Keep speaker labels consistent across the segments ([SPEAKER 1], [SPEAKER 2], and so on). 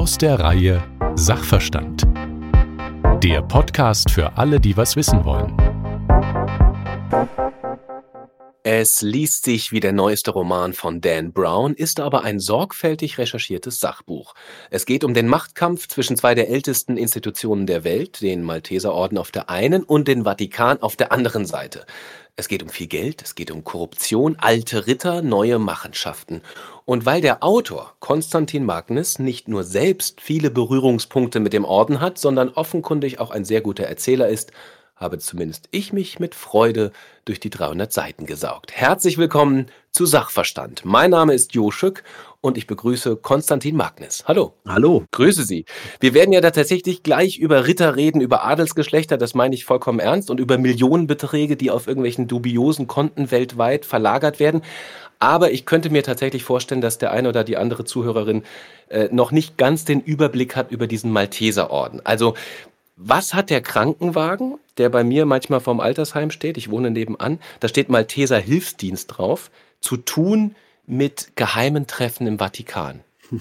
[SPEAKER 1] Aus der Reihe Sachverstand. Der Podcast für alle, die was wissen wollen.
[SPEAKER 2] Es liest sich wie der neueste Roman von Dan Brown, ist aber ein sorgfältig recherchiertes Sachbuch. Es geht um den Machtkampf zwischen zwei der ältesten Institutionen der Welt, den Malteserorden auf der einen und den Vatikan auf der anderen Seite. Es geht um viel Geld, es geht um Korruption, alte Ritter, neue Machenschaften. Und weil der Autor, Konstantin Magnus, nicht nur selbst viele Berührungspunkte mit dem Orden hat, sondern offenkundig auch ein sehr guter Erzähler ist, habe zumindest ich mich mit Freude durch die 300 Seiten gesaugt. Herzlich willkommen zu Sachverstand. Mein Name ist Jo Schück und ich begrüße Konstantin Magnus. Hallo.
[SPEAKER 3] Hallo.
[SPEAKER 2] Grüße Sie. Wir werden ja da tatsächlich gleich über Ritter reden, über Adelsgeschlechter, das meine ich vollkommen ernst, und über Millionenbeträge, die auf irgendwelchen dubiosen Konten weltweit verlagert werden. Aber ich könnte mir tatsächlich vorstellen, dass der eine oder die andere Zuhörerin äh, noch nicht ganz den Überblick hat über diesen Malteserorden. Also was hat der Krankenwagen, der bei mir manchmal vorm Altersheim steht, ich wohne nebenan, da steht Malteser Hilfsdienst drauf, zu tun mit geheimen Treffen im Vatikan?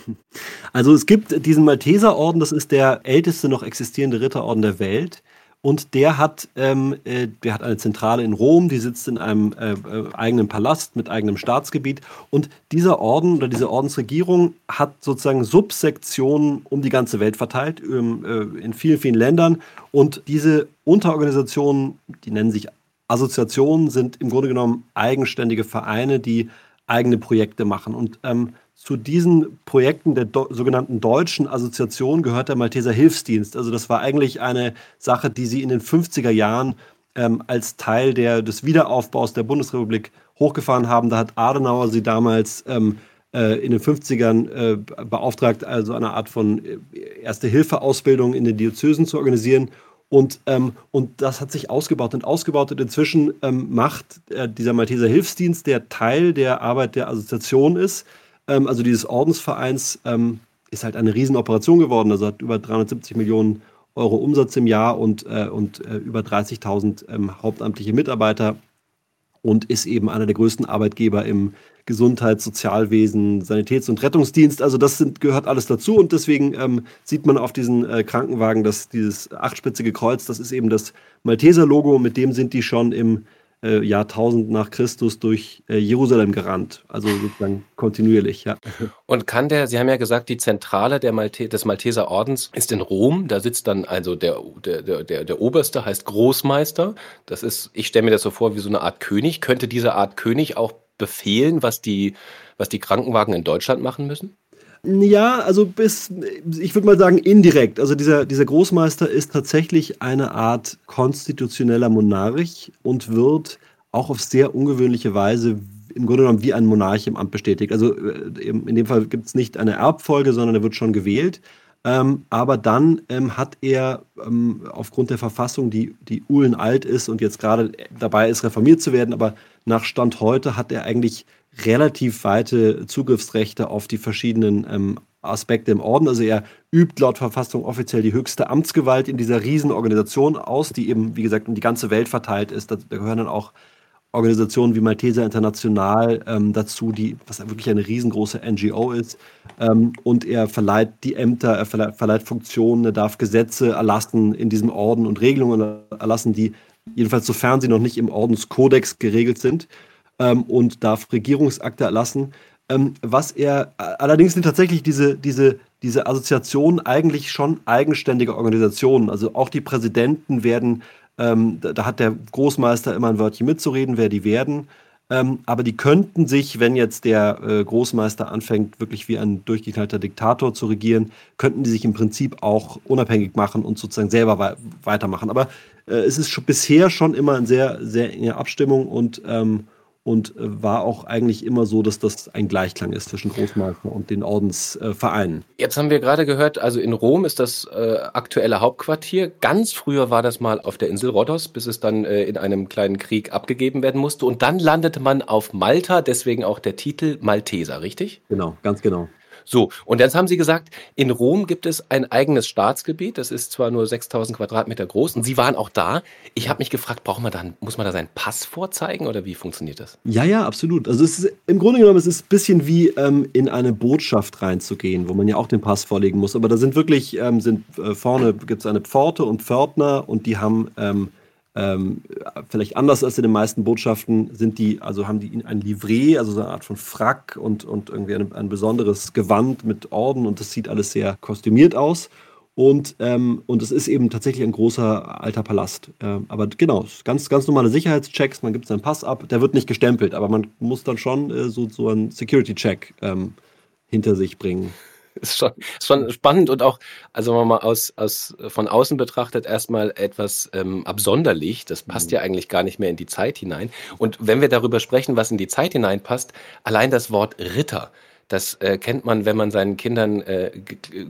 [SPEAKER 3] Also es gibt diesen Malteserorden, das ist der älteste noch existierende Ritterorden der Welt. Und der hat, ähm, äh, der hat eine Zentrale in Rom, die sitzt in einem äh, eigenen Palast mit eigenem Staatsgebiet. Und dieser Orden oder diese Ordensregierung hat sozusagen Subsektionen um die ganze Welt verteilt, ähm, äh, in vielen, vielen Ländern. Und diese Unterorganisationen, die nennen sich Assoziationen, sind im Grunde genommen eigenständige Vereine, die eigene Projekte machen. Und ähm, zu diesen Projekten der sogenannten deutschen Assoziation gehört der Malteser Hilfsdienst. Also das war eigentlich eine Sache, die sie in den 50er Jahren ähm, als Teil der, des Wiederaufbaus der Bundesrepublik hochgefahren haben. Da hat Adenauer sie damals ähm, äh, in den 50ern äh, beauftragt, also eine Art von äh, Erste-Hilfe-Ausbildung in den Diözesen zu organisieren. Und, ähm, und das hat sich ausgebaut und ausgebaut. Und inzwischen ähm, macht äh, dieser Malteser Hilfsdienst, der Teil der Arbeit der Assoziation ist, ähm, also dieses Ordensvereins ähm, ist halt eine Riesenoperation geworden. Also hat über 370 Millionen Euro Umsatz im Jahr und, äh, und äh, über 30.000 ähm, hauptamtliche Mitarbeiter und ist eben einer der größten Arbeitgeber im Gesundheits-, Sozialwesen, Sanitäts- und Rettungsdienst. Also das sind, gehört alles dazu und deswegen ähm, sieht man auf diesen äh, Krankenwagen, dass dieses achtspitzige Kreuz, das ist eben das Malteser-Logo, mit dem sind die schon im äh, Jahr 1000 nach Christus durch äh, Jerusalem gerannt. Also sozusagen kontinuierlich, ja.
[SPEAKER 2] Und kann der, Sie haben ja gesagt, die Zentrale der Malte, des Malteser Ordens ist in Rom. Da sitzt dann also der, der, der, der Oberste, heißt Großmeister. Das ist, ich stelle mir das so vor wie so eine Art König. Könnte diese Art König auch befehlen, was die, was die Krankenwagen in Deutschland machen müssen?
[SPEAKER 3] Ja, also bis, ich würde mal sagen, indirekt. Also dieser, dieser Großmeister ist tatsächlich eine Art konstitutioneller Monarch und wird auch auf sehr ungewöhnliche Weise im Grunde genommen wie ein Monarch im Amt bestätigt. Also äh, in dem Fall gibt es nicht eine Erbfolge, sondern er wird schon gewählt. Ähm, aber dann ähm, hat er ähm, aufgrund der Verfassung, die, die uhlenalt ist und jetzt gerade dabei ist, reformiert zu werden, aber nach Stand heute hat er eigentlich relativ weite Zugriffsrechte auf die verschiedenen ähm, Aspekte im Orden. Also er übt laut Verfassung offiziell die höchste Amtsgewalt in dieser Riesenorganisation aus, die eben, wie gesagt, in die ganze Welt verteilt ist. Da, da gehören dann auch Organisationen wie Malteser International ähm, dazu, die, was wirklich eine riesengroße NGO ist. Ähm, und er verleiht die Ämter, er verleiht, verleiht Funktionen, er darf Gesetze erlassen in diesem Orden und Regelungen erlassen, die jedenfalls sofern sie noch nicht im Ordenskodex geregelt sind ähm, und darf Regierungsakte erlassen. Ähm, was er allerdings sind tatsächlich diese, diese, diese Assoziationen eigentlich schon eigenständige Organisationen. Also auch die Präsidenten werden, ähm, da, da, hat der Großmeister immer ein Wörtchen mitzureden, wer die werden. Ähm, aber die könnten sich, wenn jetzt der äh, Großmeister anfängt, wirklich wie ein durchgeknallter Diktator zu regieren, könnten die sich im Prinzip auch unabhängig machen und sozusagen selber we weitermachen. Aber äh, es ist schon bisher schon immer eine sehr, sehr enge Abstimmung und ähm, und äh, war auch eigentlich immer so, dass das ein Gleichklang ist zwischen Großmeister und den Ordensvereinen.
[SPEAKER 2] Jetzt haben wir gerade gehört, also in Rom ist das äh, aktuelle Hauptquartier. Ganz früher war das mal auf der Insel Rhodos, bis es dann äh, in einem kleinen Krieg abgegeben werden musste. Und dann landete man auf Malta, deswegen auch der Titel Malteser, richtig?
[SPEAKER 3] Genau, ganz genau.
[SPEAKER 2] So, und jetzt haben Sie gesagt, in Rom gibt es ein eigenes Staatsgebiet. Das ist zwar nur 6000 Quadratmeter groß und Sie waren auch da. Ich habe mich gefragt, braucht man dann, muss man da seinen Pass vorzeigen oder wie funktioniert das?
[SPEAKER 3] Ja, ja, absolut. Also es ist, im Grunde genommen es ist ein bisschen wie ähm, in eine Botschaft reinzugehen, wo man ja auch den Pass vorlegen muss. Aber da sind wirklich, ähm, sind äh, vorne gibt es eine Pforte und Pförtner und die haben ähm, ähm, vielleicht anders als in den meisten Botschaften sind die, also haben die ein Livret, also so eine Art von Frack und, und irgendwie ein, ein besonderes Gewand mit Orden und das sieht alles sehr kostümiert aus. Und, ähm, und es ist eben tatsächlich ein großer alter Palast. Ähm, aber genau, ganz, ganz normale Sicherheitschecks, man gibt seinen Pass ab, der wird nicht gestempelt, aber man muss dann schon äh, so, so einen Security-Check ähm, hinter sich bringen
[SPEAKER 2] ist schon, ist schon spannend und auch, also wenn man mal aus, aus, von außen betrachtet, erstmal etwas ähm, absonderlich. Das passt mhm. ja eigentlich gar nicht mehr in die Zeit hinein. Und wenn wir darüber sprechen, was in die Zeit hineinpasst, allein das Wort Ritter. Das äh, kennt man, wenn man seinen Kindern äh,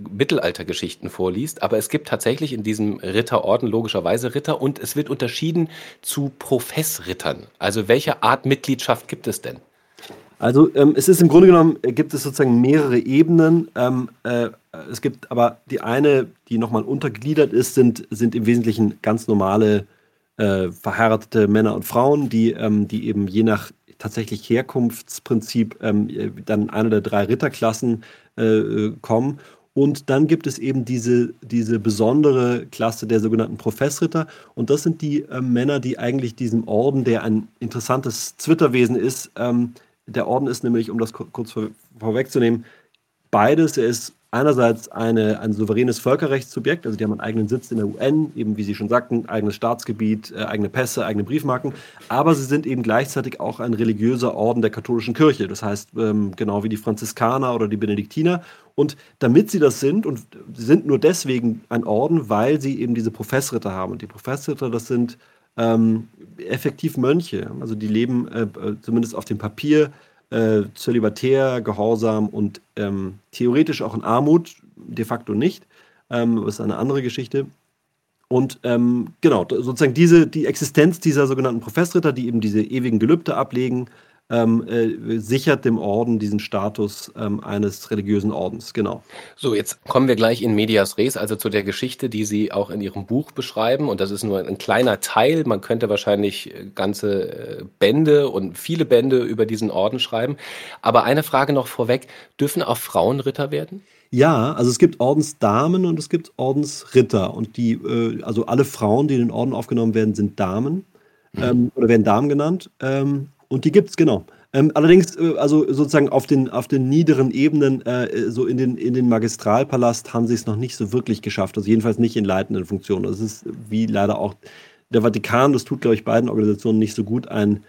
[SPEAKER 2] Mittelaltergeschichten vorliest. Aber es gibt tatsächlich in diesem Ritterorden logischerweise Ritter und es wird unterschieden zu Professrittern. Also welche Art Mitgliedschaft gibt es denn?
[SPEAKER 3] Also ähm, es ist im Grunde genommen, äh, gibt es sozusagen mehrere Ebenen. Ähm, äh, es gibt aber die eine, die nochmal untergliedert ist, sind, sind im Wesentlichen ganz normale äh, verheiratete Männer und Frauen, die, ähm, die eben je nach tatsächlich Herkunftsprinzip ähm, äh, dann einer der drei Ritterklassen äh, kommen. Und dann gibt es eben diese, diese besondere Klasse der sogenannten Professritter. Und das sind die äh, Männer, die eigentlich diesem Orden, der ein interessantes Zwitterwesen ist, ähm, der Orden ist nämlich, um das kurz vor, vorwegzunehmen, beides. Er ist einerseits eine, ein souveränes Völkerrechtssubjekt, also die haben einen eigenen Sitz in der UN, eben wie Sie schon sagten, eigenes Staatsgebiet, äh, eigene Pässe, eigene Briefmarken, aber sie sind eben gleichzeitig auch ein religiöser Orden der katholischen Kirche, das heißt ähm, genau wie die Franziskaner oder die Benediktiner. Und damit sie das sind, und sie sind nur deswegen ein Orden, weil sie eben diese Professritter haben. Und die Professritter, das sind ähm, effektiv Mönche. Also die leben äh, äh, zumindest auf dem Papier äh, zölibatär, gehorsam und ähm, theoretisch auch in Armut, de facto nicht. Ähm, ist eine andere Geschichte. Und ähm, genau, sozusagen diese, die Existenz dieser sogenannten Professritter, die eben diese ewigen Gelübde ablegen, ähm, äh, sichert dem Orden diesen Status ähm, eines religiösen Ordens, genau.
[SPEAKER 2] So, jetzt kommen wir gleich in Medias Res, also zu der Geschichte, die Sie auch in Ihrem Buch beschreiben. Und das ist nur ein kleiner Teil. Man könnte wahrscheinlich äh, ganze äh, Bände und viele Bände über diesen Orden schreiben. Aber eine Frage noch vorweg, dürfen auch Frauen Ritter werden?
[SPEAKER 3] Ja, also es gibt Ordensdamen und es gibt Ordensritter. Und die, äh, also alle Frauen, die in den Orden aufgenommen werden, sind Damen mhm. ähm, oder werden Damen genannt. Ähm, und die gibt es, genau. Ähm, allerdings, äh, also sozusagen auf den, auf den niederen Ebenen, äh, so in den, in den Magistralpalast, haben sie es noch nicht so wirklich geschafft. Also jedenfalls nicht in leitenden Funktionen. Das ist wie leider auch der Vatikan, das tut, glaube ich, beiden Organisationen nicht so gut, ein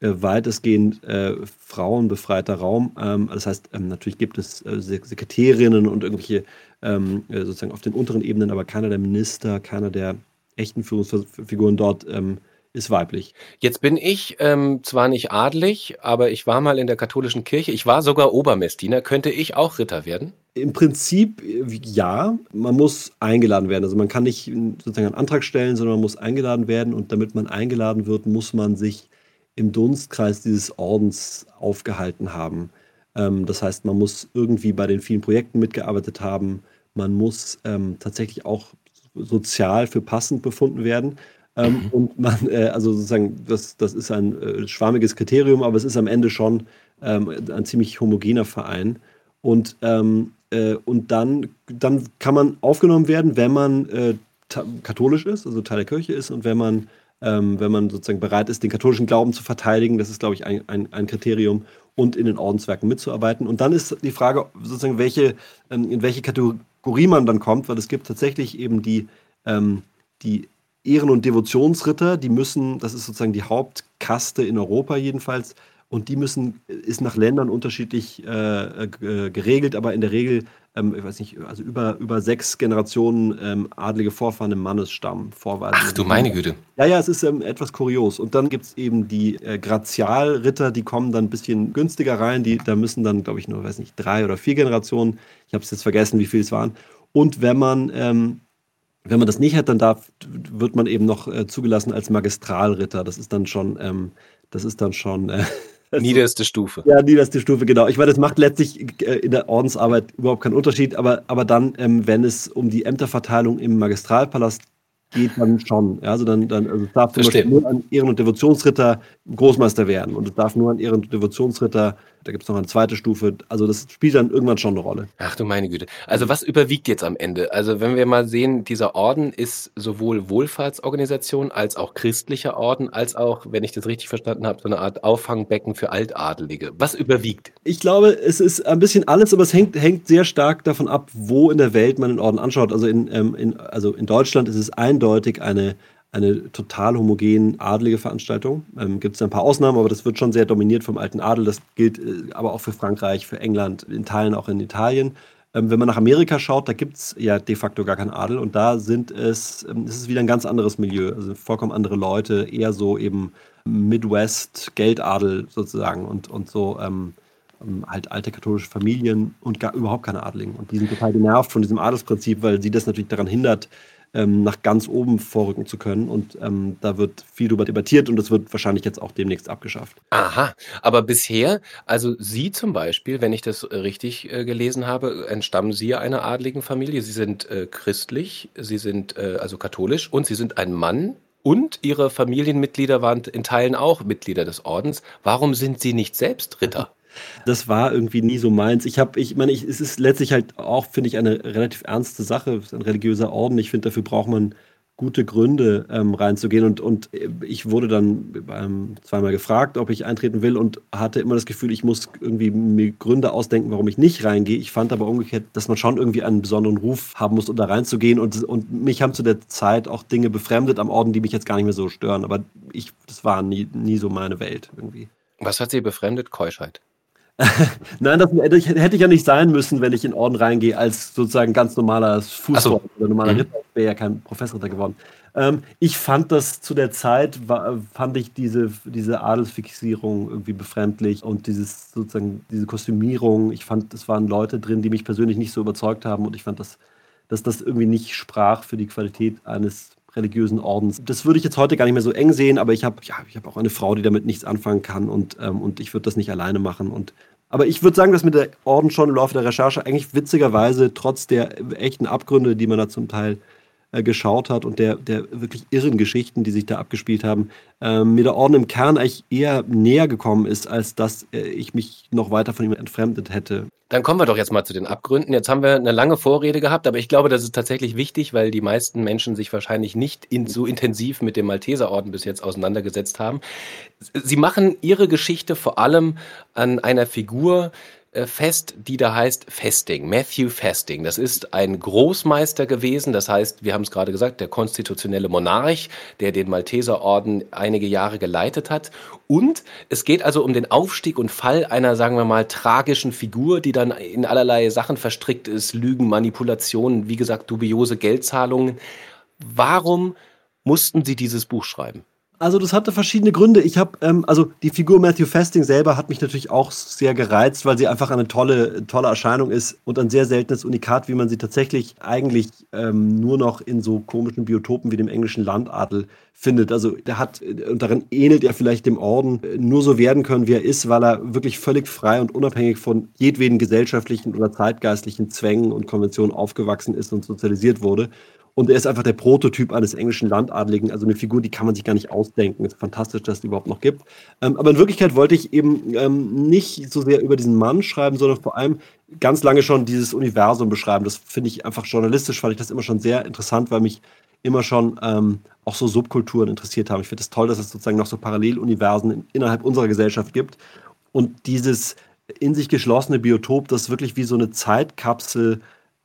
[SPEAKER 3] äh, weitestgehend äh, frauenbefreiter Raum. Ähm, das heißt, ähm, natürlich gibt es äh, Sekretärinnen und irgendwelche ähm, äh, sozusagen auf den unteren Ebenen, aber keiner der Minister, keiner der echten Führungsfiguren dort ähm, ist weiblich.
[SPEAKER 2] Jetzt bin ich ähm, zwar nicht adlig, aber ich war mal in der katholischen Kirche. Ich war sogar Obermessdiener. Könnte ich auch Ritter werden?
[SPEAKER 3] Im Prinzip ja. Man muss eingeladen werden. Also man kann nicht sozusagen einen Antrag stellen, sondern man muss eingeladen werden. Und damit man eingeladen wird, muss man sich im Dunstkreis dieses Ordens aufgehalten haben. Ähm, das heißt, man muss irgendwie bei den vielen Projekten mitgearbeitet haben. Man muss ähm, tatsächlich auch sozial für passend befunden werden. Ähm, mhm. Und man, äh, also sozusagen, das, das ist ein äh, schwammiges Kriterium, aber es ist am Ende schon ähm, ein ziemlich homogener Verein. Und, ähm, äh, und dann, dann kann man aufgenommen werden, wenn man äh, katholisch ist, also Teil der Kirche ist und wenn man, ähm, wenn man sozusagen bereit ist, den katholischen Glauben zu verteidigen. Das ist, glaube ich, ein, ein, ein Kriterium und in den Ordenswerken mitzuarbeiten. Und dann ist die Frage sozusagen, welche, ähm, in welche Kategorie man dann kommt, weil es gibt tatsächlich eben die, ähm, die Ehren- und Devotionsritter, die müssen, das ist sozusagen die Hauptkaste in Europa jedenfalls, und die müssen, ist nach Ländern unterschiedlich äh, äh, geregelt, aber in der Regel, ähm, ich weiß nicht, also über, über sechs Generationen ähm, adlige Vorfahren im Mannesstamm vorweisen.
[SPEAKER 2] Ach du meine Güte.
[SPEAKER 3] Ja, ja, es ist ähm, etwas kurios. Und dann gibt es eben die äh, Grazialritter, die kommen dann ein bisschen günstiger rein, die, da müssen dann, glaube ich, nur, weiß nicht, drei oder vier Generationen, ich habe es jetzt vergessen, wie viele es waren. Und wenn man ähm, wenn man das nicht hat, dann darf, wird man eben noch äh, zugelassen als Magistralritter. Das ist dann schon, ähm, das ist dann schon, äh,
[SPEAKER 2] Also, niederste Stufe.
[SPEAKER 3] Ja, niederste Stufe, genau. Ich meine, das macht letztlich äh, in der Ordensarbeit überhaupt keinen Unterschied, aber, aber dann, ähm, wenn es um die Ämterverteilung im Magistralpalast geht, dann schon. Also dann, dann also es darf zum Beispiel nur ein Ehren- und Devotionsritter Großmeister werden und es darf nur ein Ehren- und Devotionsritter da gibt es noch eine zweite Stufe. Also das spielt dann irgendwann schon eine Rolle.
[SPEAKER 2] Ach du meine Güte. Also was überwiegt jetzt am Ende? Also wenn wir mal sehen, dieser Orden ist sowohl Wohlfahrtsorganisation als auch christlicher Orden, als auch, wenn ich das richtig verstanden habe, so eine Art Auffangbecken für Altadelige. Was überwiegt?
[SPEAKER 3] Ich glaube, es ist ein bisschen alles, aber es hängt, hängt sehr stark davon ab, wo in der Welt man den Orden anschaut. Also in, ähm, in, also in Deutschland ist es eindeutig eine eine total homogen adelige Veranstaltung. Ähm, Gibt es ein paar Ausnahmen, aber das wird schon sehr dominiert vom alten Adel. Das gilt äh, aber auch für Frankreich, für England, in Teilen auch in Italien. Ähm, wenn man nach Amerika schaut, da gibt es ja de facto gar keinen Adel und da sind es, ähm, es ist wieder ein ganz anderes Milieu, also vollkommen andere Leute, eher so eben Midwest, Geldadel sozusagen und, und so ähm, ähm halt alte katholische Familien und gar überhaupt keine Adligen. Und die sind total genervt von diesem Adelsprinzip, weil sie das natürlich daran hindert, ähm, nach ganz oben vorrücken zu können. Und ähm, da wird viel darüber debattiert und das wird wahrscheinlich jetzt auch demnächst abgeschafft.
[SPEAKER 2] Aha, aber bisher, also Sie zum Beispiel, wenn ich das richtig äh, gelesen habe, entstammen Sie einer adligen Familie. Sie sind äh, christlich, Sie sind äh, also katholisch und Sie sind ein Mann. Und Ihre Familienmitglieder waren in Teilen auch Mitglieder des Ordens. Warum sind Sie nicht selbst Ritter?
[SPEAKER 3] Das war irgendwie nie so meins. Ich habe, ich meine, ich, es ist letztlich halt auch, finde ich, eine relativ ernste Sache. Ein religiöser Orden. Ich finde, dafür braucht man gute Gründe ähm, reinzugehen. Und, und ich wurde dann ähm, zweimal gefragt, ob ich eintreten will und hatte immer das Gefühl, ich muss irgendwie mir Gründe ausdenken, warum ich nicht reingehe. Ich fand aber umgekehrt, dass man schon irgendwie einen besonderen Ruf haben muss, um da reinzugehen. Und, und mich haben zu der Zeit auch Dinge befremdet am Orden, die mich jetzt gar nicht mehr so stören. Aber ich, das war nie, nie so meine Welt irgendwie.
[SPEAKER 2] Was hat Sie befremdet? Keuschheit.
[SPEAKER 3] Nein, das hätte ich ja nicht sein müssen, wenn ich in Orden reingehe, als sozusagen ganz normaler Fußballer so. oder normaler mhm. Ritter. wäre ja kein Professorritter geworden. Ähm, ich fand das zu der Zeit, war, fand ich diese, diese Adelsfixierung irgendwie befremdlich und dieses sozusagen diese Kostümierung. Ich fand, es waren Leute drin, die mich persönlich nicht so überzeugt haben und ich fand, dass, dass das irgendwie nicht sprach für die Qualität eines religiösen Ordens. Das würde ich jetzt heute gar nicht mehr so eng sehen, aber ich habe ja, hab auch eine Frau, die damit nichts anfangen kann und, ähm, und ich würde das nicht alleine machen. Und, aber ich würde sagen, dass mit der Orden schon im Laufe der Recherche eigentlich witzigerweise trotz der echten Abgründe, die man da zum Teil äh, geschaut hat und der, der wirklich irren Geschichten, die sich da abgespielt haben, äh, mir der Orden im Kern eigentlich eher näher gekommen ist, als dass äh, ich mich noch weiter von ihm entfremdet hätte.
[SPEAKER 2] Dann kommen wir doch jetzt mal zu den Abgründen. Jetzt haben wir eine lange Vorrede gehabt, aber ich glaube, das ist tatsächlich wichtig, weil die meisten Menschen sich wahrscheinlich nicht in, so intensiv mit dem Malteserorden bis jetzt auseinandergesetzt haben. Sie machen ihre Geschichte vor allem an einer Figur, fest, die da heißt Festing, Matthew Festing. Das ist ein Großmeister gewesen, das heißt, wir haben es gerade gesagt, der konstitutionelle Monarch, der den Malteserorden einige Jahre geleitet hat. Und es geht also um den Aufstieg und Fall einer, sagen wir mal, tragischen Figur, die dann in allerlei Sachen verstrickt ist, Lügen, Manipulationen, wie gesagt, dubiose Geldzahlungen. Warum mussten Sie dieses Buch schreiben?
[SPEAKER 3] Also das hatte verschiedene Gründe. Ich habe, ähm, also die Figur Matthew Festing selber hat mich natürlich auch sehr gereizt, weil sie einfach eine tolle, tolle Erscheinung ist und ein sehr seltenes Unikat, wie man sie tatsächlich eigentlich ähm, nur noch in so komischen Biotopen wie dem englischen Landadel findet. Also der hat, und darin ähnelt er vielleicht dem Orden, nur so werden können, wie er ist, weil er wirklich völlig frei und unabhängig von jedweden gesellschaftlichen oder zeitgeistlichen Zwängen und Konventionen aufgewachsen ist und sozialisiert wurde. Und er ist einfach der Prototyp eines englischen Landadligen, also eine Figur, die kann man sich gar nicht ausdenken. Es ist fantastisch, dass es die überhaupt noch gibt. Ähm, aber in Wirklichkeit wollte ich eben ähm, nicht so sehr über diesen Mann schreiben, sondern vor allem ganz lange schon dieses Universum beschreiben. Das finde ich einfach journalistisch, fand ich das immer schon sehr interessant, weil mich immer schon ähm, auch so Subkulturen interessiert haben. Ich finde es das toll, dass es sozusagen noch so Paralleluniversen in, innerhalb unserer Gesellschaft gibt. Und dieses in sich geschlossene Biotop, das wirklich wie so eine Zeitkapsel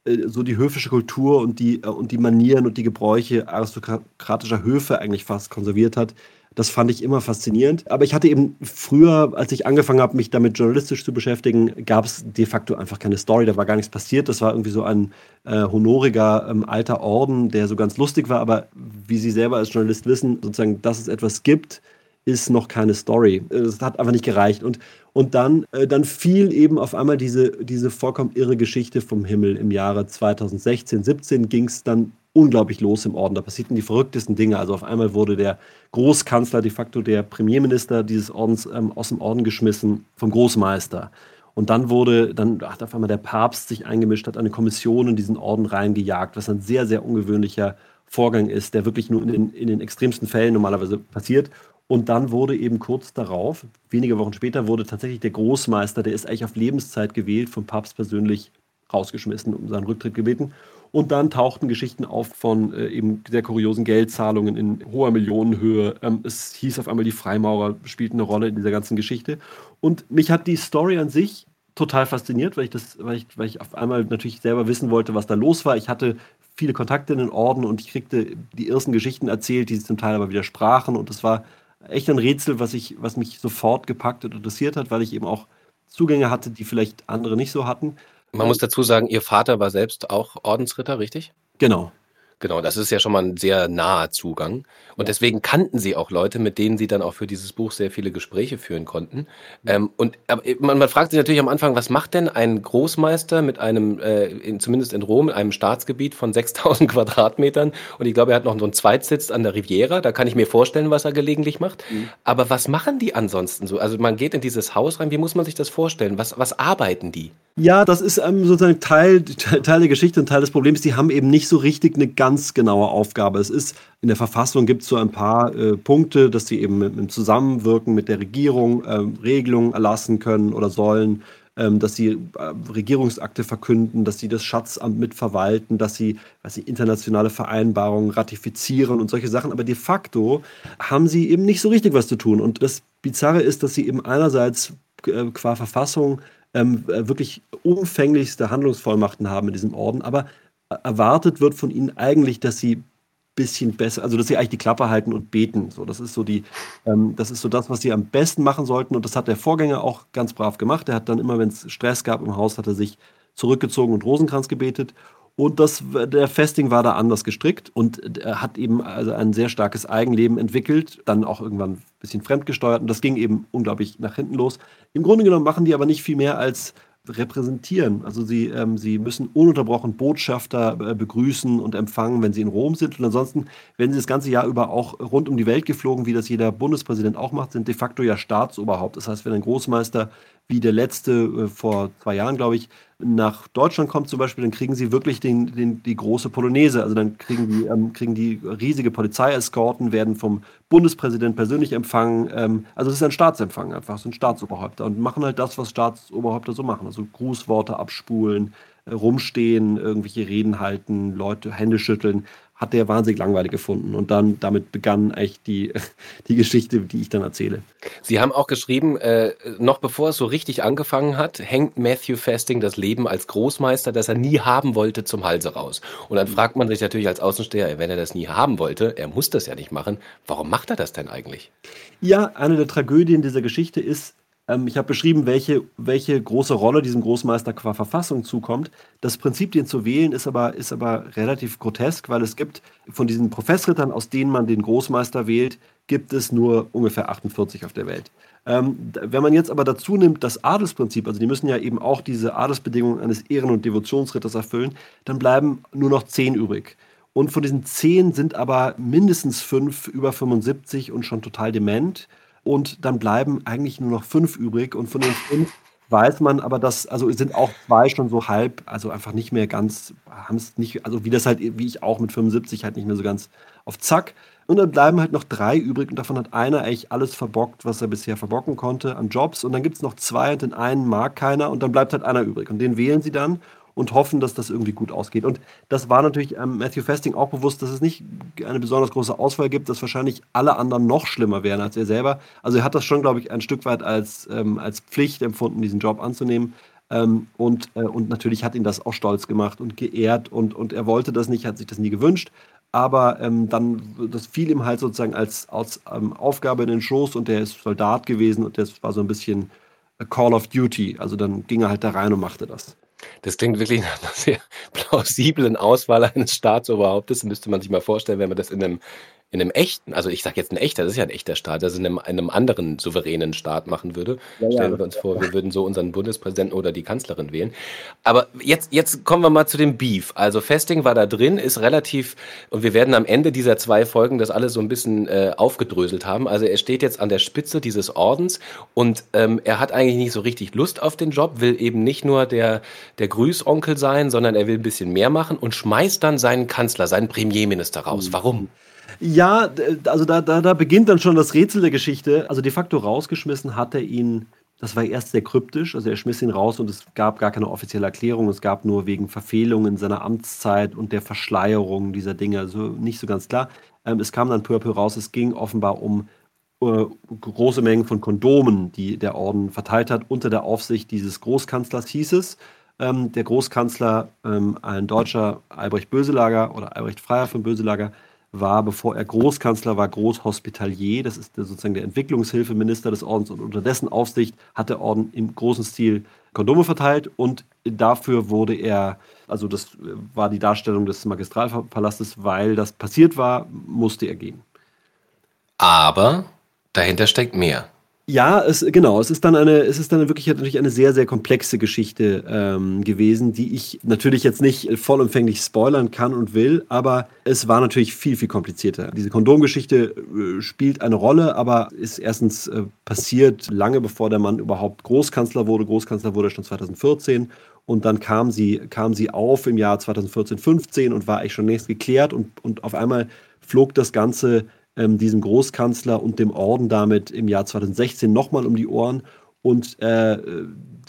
[SPEAKER 3] so die höfische Kultur und die, äh, und die Manieren und die Gebräuche aristokratischer Höfe eigentlich fast konserviert hat. Das fand ich immer faszinierend. Aber ich hatte eben früher, als ich angefangen habe, mich damit journalistisch zu beschäftigen, gab es de facto einfach keine Story. Da war gar nichts passiert. Das war irgendwie so ein äh, honoriger ähm, alter Orden, der so ganz lustig war. Aber wie Sie selber als Journalist wissen, sozusagen, dass es etwas gibt, ist noch keine Story. Es hat einfach nicht gereicht. Und, und dann, äh, dann fiel eben auf einmal diese, diese vollkommen irre Geschichte vom Himmel. Im Jahre 2016, 17 ging es dann unglaublich los im Orden. Da passierten die verrücktesten Dinge. Also auf einmal wurde der Großkanzler, de facto der Premierminister dieses Ordens ähm, aus dem Orden geschmissen vom Großmeister. Und dann wurde, dann hat auf einmal der Papst sich eingemischt, hat eine Kommission in diesen Orden reingejagt, was ein sehr, sehr ungewöhnlicher Vorgang ist, der wirklich nur in in den extremsten Fällen normalerweise passiert. Und dann wurde eben kurz darauf, wenige Wochen später, wurde tatsächlich der Großmeister, der ist eigentlich auf Lebenszeit gewählt, vom Papst persönlich rausgeschmissen, um seinen Rücktritt gebeten. Und dann tauchten Geschichten auf von äh, eben sehr kuriosen Geldzahlungen in hoher Millionenhöhe. Ähm, es hieß auf einmal, die Freimaurer spielten eine Rolle in dieser ganzen Geschichte. Und mich hat die Story an sich total fasziniert, weil ich das, weil ich, weil ich auf einmal natürlich selber wissen wollte, was da los war. Ich hatte viele Kontakte in den Orden und ich kriegte die ersten Geschichten erzählt, die zum Teil aber widersprachen. Und es war echt ein Rätsel, was, ich, was mich sofort gepackt und interessiert hat, weil ich eben auch Zugänge hatte, die vielleicht andere nicht so hatten.
[SPEAKER 2] Man muss dazu sagen, Ihr Vater war selbst auch Ordensritter, richtig?
[SPEAKER 3] Genau.
[SPEAKER 2] Genau, das ist ja schon mal ein sehr naher Zugang. Und deswegen kannten sie auch Leute, mit denen sie dann auch für dieses Buch sehr viele Gespräche führen konnten. Ähm, und aber man, man, fragt sich natürlich am Anfang, was macht denn ein Großmeister mit einem, äh, in, zumindest in Rom, einem Staatsgebiet von 6000 Quadratmetern? Und ich glaube, er hat noch so einen Zweitsitz an der Riviera. Da kann ich mir vorstellen, was er gelegentlich macht. Mhm. Aber was machen die ansonsten so? Also man geht in dieses Haus rein. Wie muss man sich das vorstellen? Was, was arbeiten die?
[SPEAKER 3] Ja, das ist ähm, sozusagen Teil, Teil der Geschichte und Teil des Problems. Die haben eben nicht so richtig eine ganz genaue Aufgabe. Es ist in der Verfassung gibt es so ein paar äh, Punkte, dass sie eben im Zusammenwirken mit der Regierung äh, Regelungen erlassen können oder sollen, ähm, dass sie äh, Regierungsakte verkünden, dass sie das Schatzamt mitverwalten, dass sie, dass sie internationale Vereinbarungen ratifizieren und solche Sachen. Aber de facto haben sie eben nicht so richtig was zu tun. Und das Bizarre ist, dass sie eben einerseits äh, qua Verfassung ähm, äh, wirklich umfänglichste Handlungsvollmachten haben in diesem Orden, aber erwartet wird von ihnen eigentlich, dass sie bisschen besser, also dass sie eigentlich die Klappe halten und beten. So, das ist so die, ähm, das ist so das, was sie am besten machen sollten. Und das hat der Vorgänger auch ganz brav gemacht. Er hat dann immer, wenn es Stress gab im Haus, hat er sich zurückgezogen und Rosenkranz gebetet. Und das, der Festing war da anders gestrickt und er hat eben also ein sehr starkes Eigenleben entwickelt, dann auch irgendwann ein bisschen fremdgesteuert und das ging eben unglaublich nach hinten los. Im Grunde genommen machen die aber nicht viel mehr als repräsentieren. Also sie, ähm, sie müssen ununterbrochen Botschafter äh, begrüßen und empfangen, wenn sie in Rom sind. Und ansonsten werden sie das ganze Jahr über auch rund um die Welt geflogen, wie das jeder Bundespräsident auch macht, sind de facto ja Staatsoberhaupt. Das heißt, wenn ein Großmeister wie der letzte äh, vor zwei Jahren, glaube ich, nach Deutschland kommt zum Beispiel, dann kriegen sie wirklich den, den, die große Polonaise. Also dann kriegen die, ähm, kriegen die riesige Polizeieskorten, werden vom Bundespräsident persönlich empfangen. Ähm, also es ist ein Staatsempfang einfach, so ein Staatsoberhäupter und machen halt das, was Staatsoberhäupter so machen. Also Grußworte abspulen, äh, rumstehen, irgendwelche Reden halten, Leute Hände schütteln hat der wahnsinnig langweilig gefunden. Und dann damit begann echt die, die Geschichte, die ich dann erzähle.
[SPEAKER 2] Sie haben auch geschrieben, äh, noch bevor es so richtig angefangen hat, hängt Matthew Fasting das Leben als Großmeister, das er nie haben wollte, zum Halse raus. Und dann fragt man sich natürlich als Außensteher, wenn er das nie haben wollte, er muss das ja nicht machen, warum macht er das denn eigentlich?
[SPEAKER 3] Ja, eine der Tragödien dieser Geschichte ist, ähm, ich habe beschrieben, welche, welche große Rolle diesem Großmeister qua Verfassung zukommt. Das Prinzip, den zu wählen, ist aber, ist aber relativ grotesk, weil es gibt von diesen Professrittern, aus denen man den Großmeister wählt, gibt es nur ungefähr 48 auf der Welt. Ähm, wenn man jetzt aber dazu nimmt, das Adelsprinzip, also die müssen ja eben auch diese Adelsbedingungen eines Ehren- und Devotionsritters erfüllen, dann bleiben nur noch zehn übrig. Und von diesen zehn sind aber mindestens fünf über 75 und schon total dement und dann bleiben eigentlich nur noch fünf übrig und von den fünf weiß man aber, dass, also sind auch zwei schon so halb, also einfach nicht mehr ganz, haben es nicht, also wie das halt, wie ich auch mit 75 halt nicht mehr so ganz auf Zack. Und dann bleiben halt noch drei übrig und davon hat einer eigentlich alles verbockt, was er bisher verbocken konnte an Jobs. Und dann gibt es noch zwei und den einen mag keiner und dann bleibt halt einer übrig. Und den wählen sie dann und hoffen, dass das irgendwie gut ausgeht. Und das war natürlich ähm, Matthew Festing auch bewusst, dass es nicht eine besonders große Auswahl gibt, dass wahrscheinlich alle anderen noch schlimmer wären als er selber. Also er hat das schon, glaube ich, ein Stück weit als, ähm, als Pflicht empfunden, diesen Job anzunehmen. Ähm, und, äh, und natürlich hat ihn das auch stolz gemacht und geehrt und, und er wollte das nicht, hat sich das nie gewünscht. Aber ähm, dann, das fiel ihm halt sozusagen als, als ähm, Aufgabe in den Schoß und der ist Soldat gewesen und das war so ein bisschen Call of Duty. Also dann ging er halt da rein und machte das.
[SPEAKER 2] Das klingt wirklich nach einer sehr plausiblen Auswahl eines Staatsoberhauptes. Müsste man sich mal vorstellen, wenn man das in einem in einem echten, also ich sage jetzt ein echter, das ist ja ein echter Staat, das in einem, in einem anderen souveränen Staat machen würde. Ja, Stellen wir uns vor, wir würden so unseren Bundespräsidenten oder die Kanzlerin wählen. Aber jetzt, jetzt kommen wir mal zu dem Beef. Also Festing war da drin, ist relativ, und wir werden am Ende dieser zwei Folgen das alles so ein bisschen äh, aufgedröselt haben. Also er steht jetzt an der Spitze dieses Ordens und ähm, er hat eigentlich nicht so richtig Lust auf den Job, will eben nicht nur der, der Grüßonkel sein, sondern er will ein bisschen mehr machen und schmeißt dann seinen Kanzler, seinen Premierminister raus. Mhm. Warum?
[SPEAKER 3] Ja, also da, da, da beginnt dann schon das Rätsel der Geschichte. Also de facto rausgeschmissen hat er ihn, das war erst sehr kryptisch, also er schmiss ihn raus und es gab gar keine offizielle Erklärung. Es gab nur wegen Verfehlungen seiner Amtszeit und der Verschleierung dieser Dinge, also nicht so ganz klar. Ähm, es kam dann peu à peu raus, es ging offenbar um äh, große Mengen von Kondomen, die der Orden verteilt hat, unter der Aufsicht dieses Großkanzlers hieß es. Ähm, der Großkanzler, ähm, ein Deutscher, Albrecht Böselager oder Albrecht Freier von Böselager, war, bevor er Großkanzler war, Großhospitalier. Das ist sozusagen der Entwicklungshilfeminister des Ordens. Und unter dessen Aufsicht hat der Orden im großen Stil Kondome verteilt. Und dafür wurde er, also das war die Darstellung des Magistralpalastes, weil das passiert war, musste er gehen.
[SPEAKER 2] Aber dahinter steckt mehr.
[SPEAKER 3] Ja, es, genau. Es ist dann eine, es ist dann wirklich natürlich eine sehr, sehr komplexe Geschichte ähm, gewesen, die ich natürlich jetzt nicht vollumfänglich spoilern kann und will, aber es war natürlich viel, viel komplizierter. Diese Kondomgeschichte äh, spielt eine Rolle, aber ist erstens äh, passiert lange bevor der Mann überhaupt Großkanzler wurde. Großkanzler wurde schon 2014 und dann kam sie, kam sie auf im Jahr 2014, 15 und war eigentlich schon längst geklärt und, und auf einmal flog das Ganze ähm, diesem Großkanzler und dem Orden damit im Jahr 2016 nochmal um die Ohren. Und äh,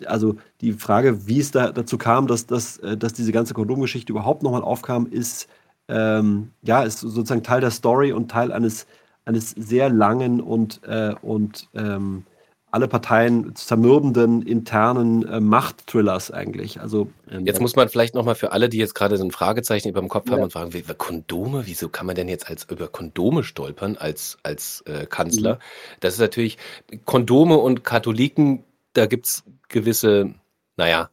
[SPEAKER 3] also die Frage, wie es da dazu kam, dass, dass, äh, dass diese ganze Kondomgeschichte überhaupt nochmal aufkam, ist, ähm, ja, ist sozusagen Teil der Story und Teil eines, eines sehr langen und, äh, und ähm, alle Parteien zermürbenden internen äh, Machtthrillers eigentlich. Also
[SPEAKER 2] ähm, jetzt muss man vielleicht noch mal für alle, die jetzt gerade so ein Fragezeichen über dem Kopf ja. haben und fragen, wie, Kondome, wieso kann man denn jetzt als über Kondome stolpern als als äh, Kanzler? Mhm. Das ist natürlich Kondome und Katholiken, da gibt's gewisse, naja,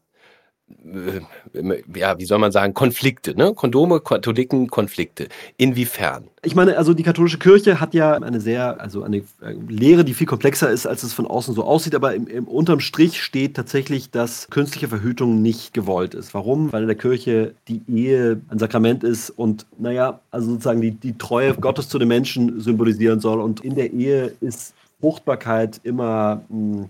[SPEAKER 2] ja, wie soll man sagen, Konflikte, ne? Kondome, Katholiken, Konflikte. Inwiefern?
[SPEAKER 3] Ich meine, also die katholische Kirche hat ja eine sehr, also eine äh, Lehre, die viel komplexer ist, als es von außen so aussieht, aber im, im unterm Strich steht tatsächlich, dass künstliche Verhütung nicht gewollt ist. Warum? Weil in der Kirche die Ehe ein Sakrament ist und, naja, also sozusagen die, die Treue Gottes zu den Menschen symbolisieren soll. Und in der Ehe ist Fruchtbarkeit immer. Mh, hm,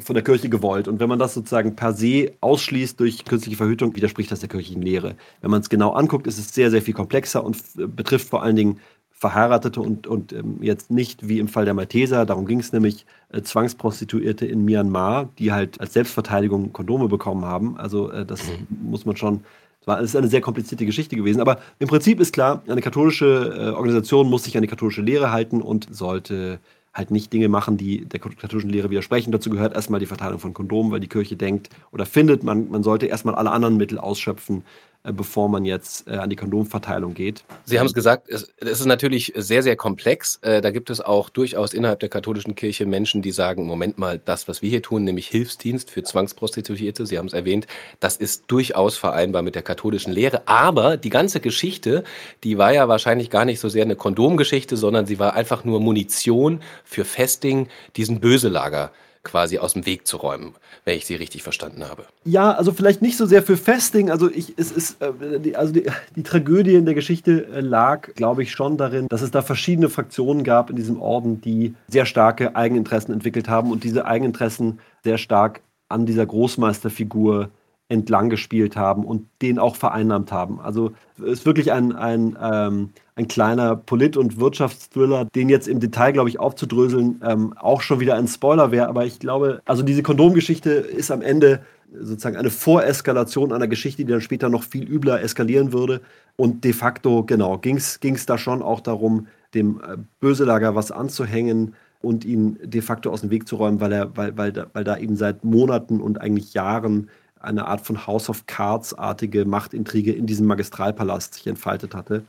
[SPEAKER 3] von der Kirche gewollt. Und wenn man das sozusagen per se ausschließt durch künstliche Verhütung, widerspricht das der kirchlichen Lehre. Wenn man es genau anguckt, ist es sehr, sehr viel komplexer und betrifft vor allen Dingen Verheiratete und, und ähm, jetzt nicht wie im Fall der Malteser, darum ging es nämlich, äh, Zwangsprostituierte in Myanmar, die halt als Selbstverteidigung Kondome bekommen haben. Also äh, das mhm. muss man schon, es ist eine sehr komplizierte Geschichte gewesen. Aber im Prinzip ist klar, eine katholische äh, Organisation muss sich an die katholische Lehre halten und sollte halt nicht Dinge machen, die der katholischen Lehre widersprechen. Dazu gehört erstmal die Verteilung von Kondomen, weil die Kirche denkt oder findet, man, man sollte erstmal alle anderen Mittel ausschöpfen, bevor man jetzt äh, an die Kondomverteilung geht.
[SPEAKER 2] Sie haben es gesagt, es, es, ist natürlich sehr, sehr komplex. Äh, da gibt es auch durchaus innerhalb der katholischen Kirche Menschen, die sagen, Moment mal, das, was wir hier tun, nämlich Hilfsdienst für Zwangsprostituierte, Sie haben es erwähnt, das ist durchaus vereinbar mit der katholischen Lehre. Aber die ganze Geschichte, die war ja wahrscheinlich gar nicht so sehr eine Kondomgeschichte, sondern sie war einfach nur Munition für Festing, diesen Böselager quasi aus dem Weg zu räumen, wenn ich sie richtig verstanden habe.
[SPEAKER 3] Ja, also vielleicht nicht so sehr für Festing. Also ich, es ist, äh, die, also die, die Tragödie in der Geschichte äh, lag, glaube ich, schon darin, dass es da verschiedene Fraktionen gab in diesem Orden, die sehr starke Eigeninteressen entwickelt haben und diese Eigeninteressen sehr stark an dieser Großmeisterfigur entlang gespielt haben und den auch vereinnahmt haben. Also ist wirklich ein, ein, ähm, ein kleiner Polit- und Wirtschaftsthriller, den jetzt im Detail, glaube ich, aufzudröseln, ähm, auch schon wieder ein Spoiler wäre. Aber ich glaube, also diese Kondomgeschichte ist am Ende sozusagen eine Voreskalation einer Geschichte, die dann später noch viel übler eskalieren würde. Und de facto, genau, ging es da schon auch darum, dem äh, Böselager was anzuhängen und ihn de facto aus dem Weg zu räumen, weil, er, weil, weil, da, weil da eben seit Monaten und eigentlich Jahren eine Art von House of Cards-artige Machtintrige in diesem Magistralpalast sich entfaltet hatte.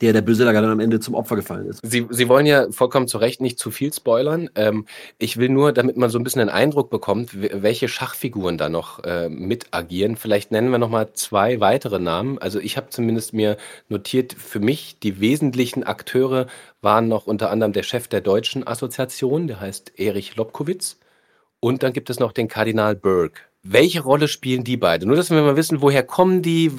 [SPEAKER 3] der der Böselager dann am Ende zum Opfer gefallen ist.
[SPEAKER 2] Sie, Sie wollen ja vollkommen zu Recht nicht zu viel spoilern. Ähm, ich will nur, damit man so ein bisschen einen Eindruck bekommt, welche Schachfiguren da noch äh, mit agieren. Vielleicht nennen wir noch mal zwei weitere Namen. Also ich habe zumindest mir notiert, für mich die wesentlichen Akteure waren noch unter anderem der Chef der Deutschen Assoziation, der heißt Erich Lobkowitz. Und dann gibt es noch den Kardinal Berg. Welche Rolle spielen die beide? Nur, dass wir mal wissen, woher kommen die?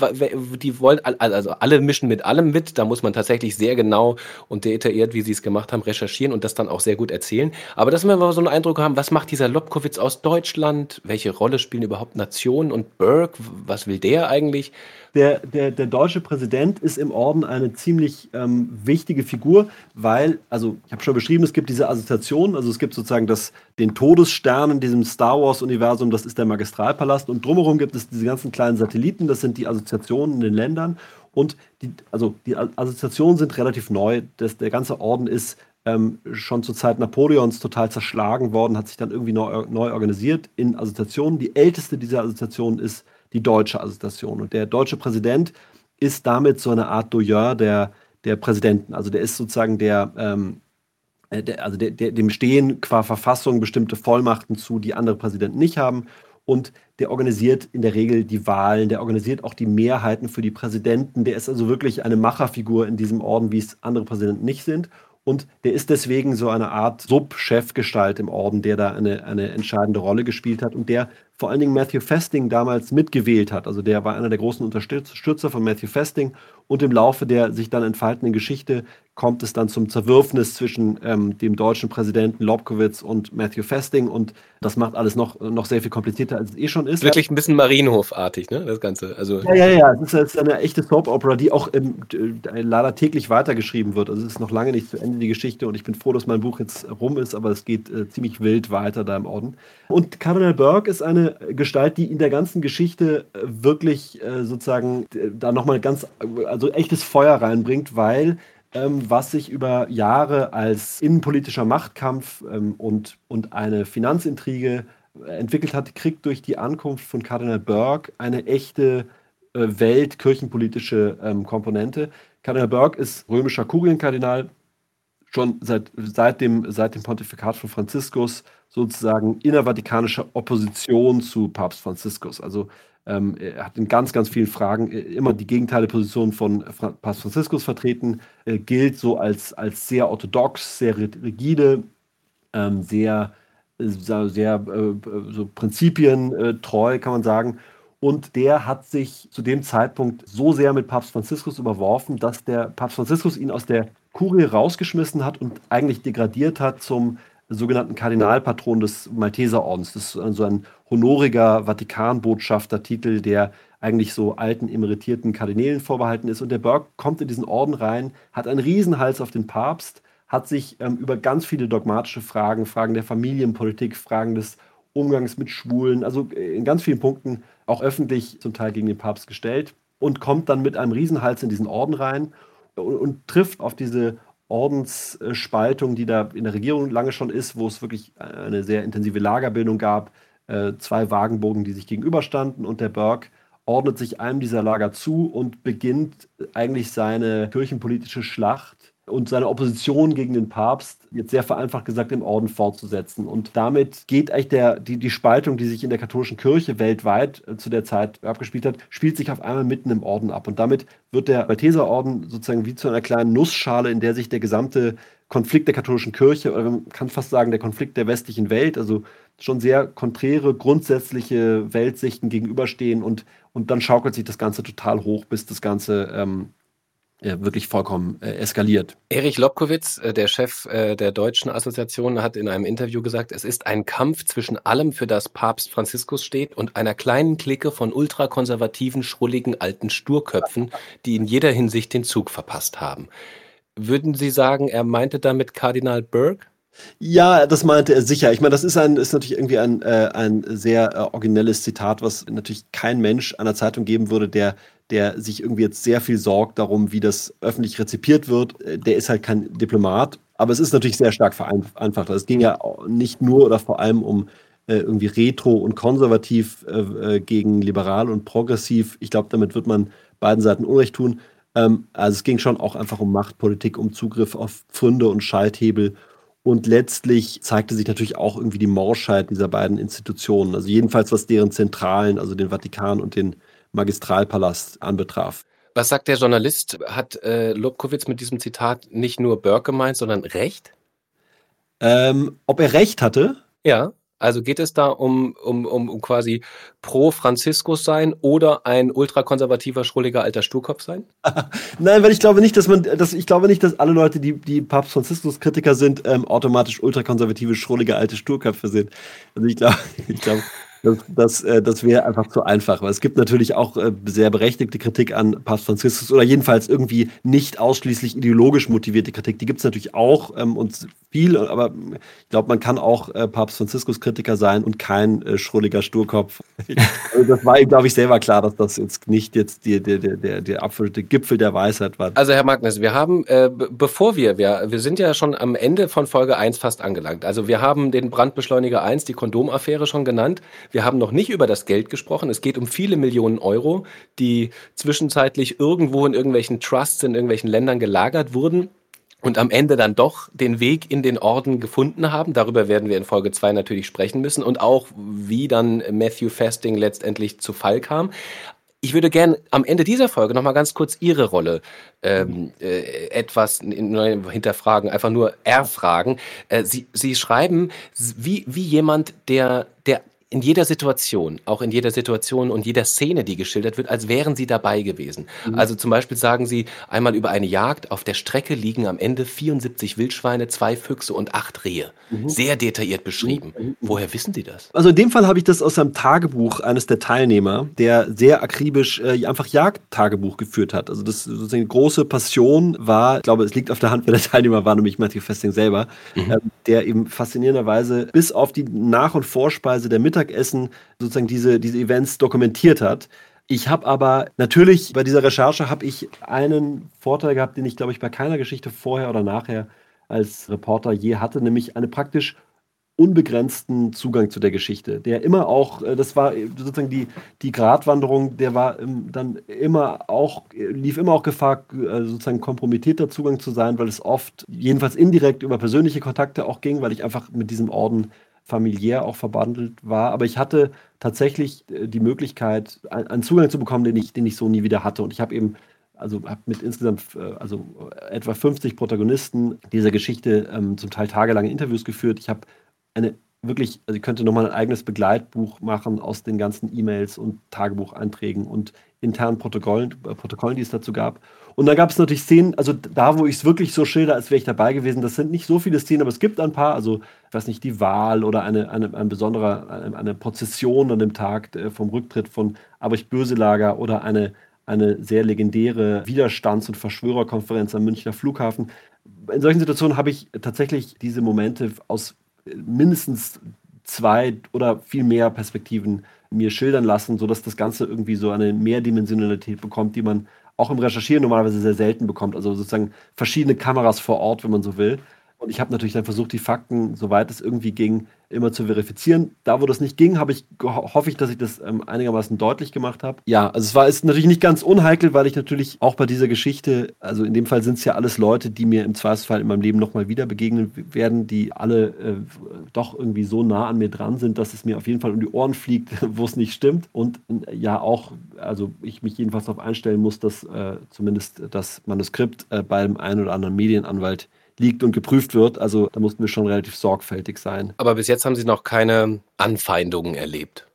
[SPEAKER 2] Die wollen, also alle mischen mit allem mit. Da muss man tatsächlich sehr genau und detailliert, wie sie es gemacht haben, recherchieren und das dann auch sehr gut erzählen. Aber dass wir mal so einen Eindruck haben, was macht dieser Lobkowitz aus Deutschland? Welche Rolle spielen überhaupt Nationen und Burke? Was will der eigentlich?
[SPEAKER 3] Der, der, der deutsche Präsident ist im Orden eine ziemlich ähm, wichtige Figur, weil, also ich habe schon beschrieben, es gibt diese Assoziation, also es gibt sozusagen das, den Todesstern in diesem Star Wars-Universum, das ist der Magistralpalast und drumherum gibt es diese ganzen kleinen Satelliten, das sind die Assoziationen in den Ländern und die, also die Assoziationen sind relativ neu, das, der ganze Orden ist ähm, schon zur Zeit Napoleons total zerschlagen worden, hat sich dann irgendwie neu, neu organisiert in Assoziationen. Die älteste dieser Assoziationen ist die deutsche Assoziation. Und der deutsche Präsident ist damit so eine Art Doyen der, der Präsidenten. Also der ist sozusagen der, ähm, äh, der also der, der, dem stehen qua Verfassung bestimmte Vollmachten zu, die andere Präsidenten nicht haben. Und der organisiert in der Regel die Wahlen, der organisiert auch die Mehrheiten für die Präsidenten. Der ist also wirklich eine Macherfigur in diesem Orden, wie es andere Präsidenten nicht sind. Und der ist deswegen so eine Art Sub-Chefgestalt im Orden, der da eine, eine entscheidende Rolle gespielt hat und der vor allen Dingen Matthew Festing damals mitgewählt hat. Also der war einer der großen Unterstützer von Matthew Festing und im Laufe der sich dann entfaltenden Geschichte kommt es dann zum Zerwürfnis zwischen ähm, dem deutschen Präsidenten Lobkowitz und Matthew Festing und das macht alles noch, noch sehr viel komplizierter, als es eh schon ist.
[SPEAKER 2] Wirklich ein bisschen Marienhofartig, ne, das Ganze. Also
[SPEAKER 3] ja, ja, ja, es ist, es ist eine echte Soap-Opera, die auch ähm, leider täglich weitergeschrieben wird. Also es ist noch lange nicht zu Ende die Geschichte und ich bin froh, dass mein Buch jetzt rum ist, aber es geht äh, ziemlich wild weiter da im Orden. Und Cardinal Burke ist eine Gestalt, die in der ganzen Geschichte äh, wirklich äh, sozusagen äh, da nochmal ganz, also echtes Feuer reinbringt, weil ähm, was sich über Jahre als innenpolitischer Machtkampf ähm, und, und eine Finanzintrige entwickelt hat, kriegt durch die Ankunft von Kardinal Burke eine echte äh, weltkirchenpolitische ähm, Komponente. Kardinal Burke ist römischer Kurienkardinal, schon seit, seit, dem, seit dem Pontifikat von Franziskus sozusagen innervatikanische Opposition zu Papst Franziskus. Also ähm, er hat in ganz, ganz vielen Fragen äh, immer die gegenteilige Position von Fra Papst Franziskus vertreten, äh, gilt so als, als sehr orthodox, sehr rigide, ähm, sehr, äh, sehr äh, so prinzipientreu, kann man sagen. Und der hat sich zu dem Zeitpunkt so sehr mit Papst Franziskus überworfen, dass der Papst Franziskus ihn aus der Kurie rausgeschmissen hat und eigentlich degradiert hat zum sogenannten Kardinalpatron des Malteserordens. Das ist so ein honoriger Vatikanbotschaftertitel, der eigentlich so alten emeritierten Kardinälen vorbehalten ist. Und der Burke kommt in diesen Orden rein, hat einen Riesenhals auf den Papst, hat sich ähm, über ganz viele dogmatische Fragen, Fragen der Familienpolitik, Fragen des Umgangs mit Schwulen, also in ganz vielen Punkten auch öffentlich zum Teil gegen den Papst gestellt und kommt dann mit einem Riesenhals in diesen Orden rein und, und trifft auf diese Ordensspaltung, die da in der Regierung lange schon ist, wo es wirklich eine sehr intensive Lagerbildung gab, äh, zwei Wagenbogen, die sich gegenüberstanden und der Burke ordnet sich einem dieser Lager zu und beginnt eigentlich seine kirchenpolitische Schlacht und seine Opposition gegen den Papst, jetzt sehr vereinfacht gesagt, im Orden fortzusetzen. Und damit geht eigentlich der, die, die Spaltung, die sich in der katholischen Kirche weltweit äh, zu der Zeit abgespielt hat, spielt sich auf einmal mitten im Orden ab. Und damit wird der Malteserorden sozusagen wie zu einer kleinen Nussschale, in der sich der gesamte Konflikt der katholischen Kirche, oder man kann fast sagen, der Konflikt der westlichen Welt, also schon sehr konträre, grundsätzliche Weltsichten gegenüberstehen und, und dann schaukelt sich das Ganze total hoch, bis das Ganze ähm, wirklich vollkommen äh, eskaliert.
[SPEAKER 2] Erich Lobkowitz, äh, der Chef äh, der deutschen Assoziation, hat in einem Interview gesagt, es ist ein Kampf zwischen allem, für das Papst Franziskus steht, und einer kleinen Clique von ultrakonservativen, schrulligen alten Sturköpfen, die in jeder Hinsicht den Zug verpasst haben. Würden Sie sagen, er meinte damit Kardinal Burke?
[SPEAKER 3] Ja, das meinte er sicher. Ich meine, das ist ein ist natürlich irgendwie ein, äh, ein sehr äh, originelles Zitat, was natürlich kein Mensch einer Zeitung geben würde, der der sich irgendwie jetzt sehr viel sorgt darum, wie das öffentlich rezipiert wird. Äh, der ist halt kein Diplomat, aber es ist natürlich sehr stark vereinfacht. Es ging ja nicht nur oder vor allem um äh, irgendwie retro und konservativ äh, äh gegen liberal und progressiv. Ich glaube, damit wird man beiden Seiten Unrecht tun. Ähm, also es ging schon auch einfach um Machtpolitik, um Zugriff auf Pfründe und Schalthebel. Und letztlich zeigte sich natürlich auch irgendwie die Morschheit dieser beiden Institutionen. Also jedenfalls was deren Zentralen, also den Vatikan und den Magistralpalast anbetraf.
[SPEAKER 2] Was sagt der Journalist? Hat äh, Lobkowitz mit diesem Zitat nicht nur Burke gemeint, sondern Recht?
[SPEAKER 3] Ähm, ob er Recht hatte?
[SPEAKER 2] Ja. Also geht es da um, um, um, um quasi pro Franziskus sein oder ein ultrakonservativer, schrulliger alter Sturkopf sein?
[SPEAKER 3] Nein, weil ich glaube nicht, dass man, dass, ich glaube nicht, dass alle Leute, die, die Papst Franziskus-Kritiker sind, ähm, automatisch ultrakonservative, schrullige alte Sturköpfe sind. Also ich glaube, ich glaube, das, das, äh, das wäre einfach zu einfach. Weil es gibt natürlich auch äh, sehr berechtigte Kritik an Papst Franziskus oder jedenfalls irgendwie nicht ausschließlich ideologisch motivierte Kritik. Die gibt es natürlich auch ähm, und viel, aber ich glaube, man kann auch äh, Papst Franziskus Kritiker sein und kein äh, schrulliger Sturkopf. also das war ihm, glaube ich, selber klar, dass das jetzt nicht jetzt die, der, der, der, der absolute Gipfel der Weisheit war.
[SPEAKER 2] Also Herr Magnus, wir haben, äh, bevor wir, wir, wir sind ja schon am Ende von Folge 1 fast angelangt. Also wir haben den Brandbeschleuniger 1, die Kondomaffäre schon genannt. Wir haben noch nicht über das Geld gesprochen. Es geht um viele Millionen Euro, die zwischenzeitlich irgendwo in irgendwelchen Trusts in irgendwelchen Ländern gelagert wurden und am Ende dann doch den Weg in den Orden gefunden haben. Darüber werden wir in Folge 2 natürlich sprechen müssen und auch, wie dann Matthew Fasting letztendlich zu Fall kam. Ich würde gern am Ende dieser Folge nochmal ganz kurz Ihre Rolle ähm, äh, etwas hinterfragen, einfach nur erfragen. Äh, Sie, Sie schreiben, wie, wie jemand, der, der in jeder Situation, auch in jeder Situation und jeder Szene, die geschildert wird, als wären sie dabei gewesen. Mhm. Also zum Beispiel sagen sie einmal über eine Jagd, auf der Strecke liegen am Ende 74 Wildschweine, zwei Füchse und acht Rehe. Mhm. Sehr detailliert beschrieben. Mhm. mhm. Woher wissen Sie das?
[SPEAKER 3] Also in dem Fall habe ich das aus einem Tagebuch eines der Teilnehmer, der sehr akribisch äh, einfach Jagdtagebuch geführt hat. Also das sozusagen eine große Passion war, ich glaube, es liegt auf der Hand, wer der Teilnehmer war, nämlich Matthew Festing selber, äh, der eben faszinierenderweise bis auf die Nach- und Vorspeise der Mittag Mittagessen sozusagen diese, diese Events dokumentiert hat. Ich habe aber natürlich bei dieser Recherche habe ich einen Vorteil gehabt, den ich glaube ich bei keiner Geschichte vorher oder nachher als Reporter je hatte, nämlich eine praktisch unbegrenzten Zugang zu der Geschichte, der immer auch, äh, das war sozusagen die, die Gratwanderung, der war ähm, dann immer auch, lief immer auch Gefahr, äh, sozusagen kompromittierter Zugang zu sein, weil es oft, jedenfalls indirekt über persönliche Kontakte auch ging, weil ich einfach mit diesem Orden familiär auch verbandelt war. Aber ich hatte tatsächlich äh, die Möglichkeit, einen Zugang zu bekommen, den ich, den ich so nie wieder hatte. Und ich habe eben, also habe mit insgesamt äh, also etwa 50 Protagonisten dieser Geschichte ähm, zum Teil tagelange Interviews geführt. Ich habe eine wirklich, also ich könnte nochmal ein eigenes Begleitbuch machen aus den ganzen E-Mails und Tagebucheinträgen und internen Protokollen, äh, Protokollen, die es dazu gab. Und dann gab es natürlich Szenen, also da, wo ich es wirklich so schilder, als wäre ich dabei gewesen, das sind nicht so viele Szenen, aber es gibt ein paar, also ich weiß nicht, die Wahl oder eine, eine, ein besonderer, eine, eine Prozession an dem Tag äh, vom Rücktritt von Abrich Böselager oder eine, eine sehr legendäre Widerstands- und Verschwörerkonferenz am Münchner Flughafen. In solchen Situationen habe ich tatsächlich diese Momente aus mindestens zwei oder viel mehr Perspektiven mir schildern lassen, sodass das Ganze irgendwie so eine Mehrdimensionalität bekommt, die man auch im Recherchieren normalerweise sehr selten bekommt. Also sozusagen verschiedene Kameras vor Ort, wenn man so will. Und ich habe natürlich dann versucht, die Fakten, soweit es irgendwie ging, immer zu verifizieren. Da, wo das nicht ging, habe ich hoffe ich, dass ich das ähm, einigermaßen deutlich gemacht habe. Ja, also es war ist natürlich nicht ganz unheikel, weil ich natürlich auch bei dieser Geschichte, also in dem Fall sind es ja alles Leute, die mir im Zweifelsfall in meinem Leben nochmal wieder begegnen werden, die alle äh, doch irgendwie so nah an mir dran sind, dass es mir auf jeden Fall um die Ohren fliegt, wo es nicht stimmt. Und äh, ja auch, also ich mich jedenfalls darauf einstellen muss, dass äh, zumindest das Manuskript äh, beim einen oder anderen Medienanwalt liegt und geprüft wird. Also da mussten wir schon relativ sorgfältig sein.
[SPEAKER 2] Aber bis jetzt haben Sie noch keine Anfeindungen erlebt.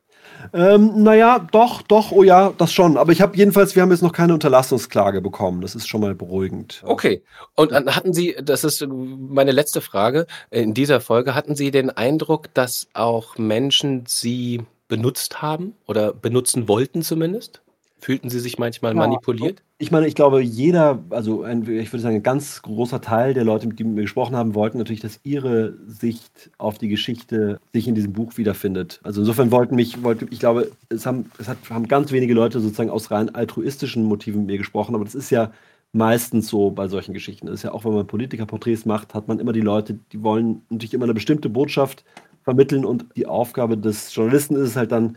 [SPEAKER 3] Ähm, naja, doch, doch, oh ja, das schon. Aber ich habe jedenfalls, wir haben jetzt noch keine Unterlassungsklage bekommen. Das ist schon mal beruhigend.
[SPEAKER 2] Okay. Und hatten Sie, das ist meine letzte Frage in dieser Folge, hatten Sie den Eindruck, dass auch Menschen Sie benutzt haben oder benutzen wollten zumindest? Fühlten Sie sich manchmal ja, manipuliert?
[SPEAKER 3] Ich meine, ich glaube, jeder, also ein, ich würde sagen, ein ganz großer Teil der Leute, mit denen wir gesprochen haben, wollten natürlich, dass ihre Sicht auf die Geschichte sich in diesem Buch wiederfindet. Also insofern wollten mich, wollte, ich glaube, es haben, es hat, haben ganz wenige Leute sozusagen aus rein altruistischen Motiven mit mir gesprochen, aber das ist ja meistens so bei solchen Geschichten. Das ist ja auch, wenn man Politikerporträts macht, hat man immer die Leute, die wollen natürlich immer eine bestimmte Botschaft vermitteln und die Aufgabe des Journalisten ist es halt dann,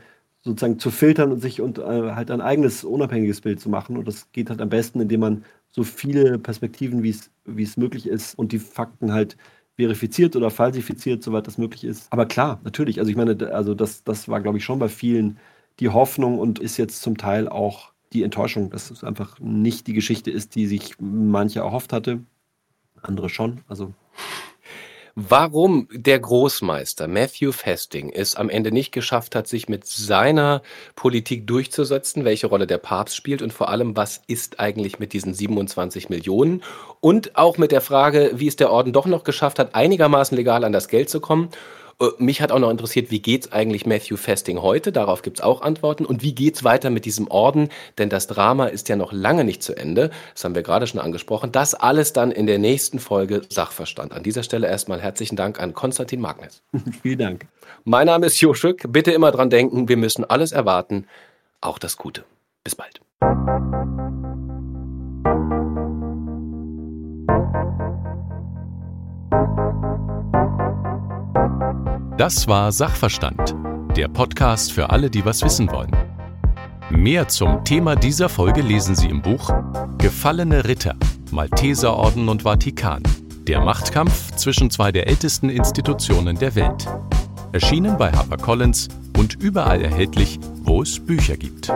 [SPEAKER 3] sozusagen zu filtern und sich und äh, halt ein eigenes unabhängiges Bild zu machen. Und das geht halt am besten, indem man so viele Perspektiven, wie es möglich ist und die Fakten halt verifiziert oder falsifiziert, soweit das möglich ist. Aber klar, natürlich. Also ich meine, also das, das war, glaube ich, schon bei vielen die Hoffnung und ist jetzt zum Teil auch die Enttäuschung, dass es einfach nicht die Geschichte ist, die sich manche erhofft hatte. Andere schon. Also
[SPEAKER 2] Warum der Großmeister Matthew Festing es am Ende nicht geschafft hat, sich mit seiner Politik durchzusetzen, welche Rolle der Papst spielt und vor allem, was ist eigentlich mit diesen 27 Millionen? Und auch mit der Frage, wie es der Orden doch noch geschafft hat, einigermaßen legal an das Geld zu kommen mich hat auch noch interessiert, wie geht's eigentlich Matthew Festing heute? Darauf gibt's auch Antworten. Und wie geht's weiter mit diesem Orden? Denn das Drama ist ja noch lange nicht zu Ende. Das haben wir gerade schon angesprochen. Das alles dann in der nächsten Folge Sachverstand. An dieser Stelle erstmal herzlichen Dank an Konstantin Magnes.
[SPEAKER 3] Vielen Dank.
[SPEAKER 2] Mein Name ist Joschuk. Bitte immer dran denken, wir müssen alles erwarten, auch das Gute. Bis bald.
[SPEAKER 1] Das war Sachverstand, der Podcast für alle, die was wissen wollen. Mehr zum Thema dieser Folge lesen Sie im Buch Gefallene Ritter, Malteserorden und Vatikan. Der Machtkampf zwischen zwei der ältesten Institutionen der Welt. Erschienen bei HarperCollins und überall erhältlich, wo es Bücher gibt.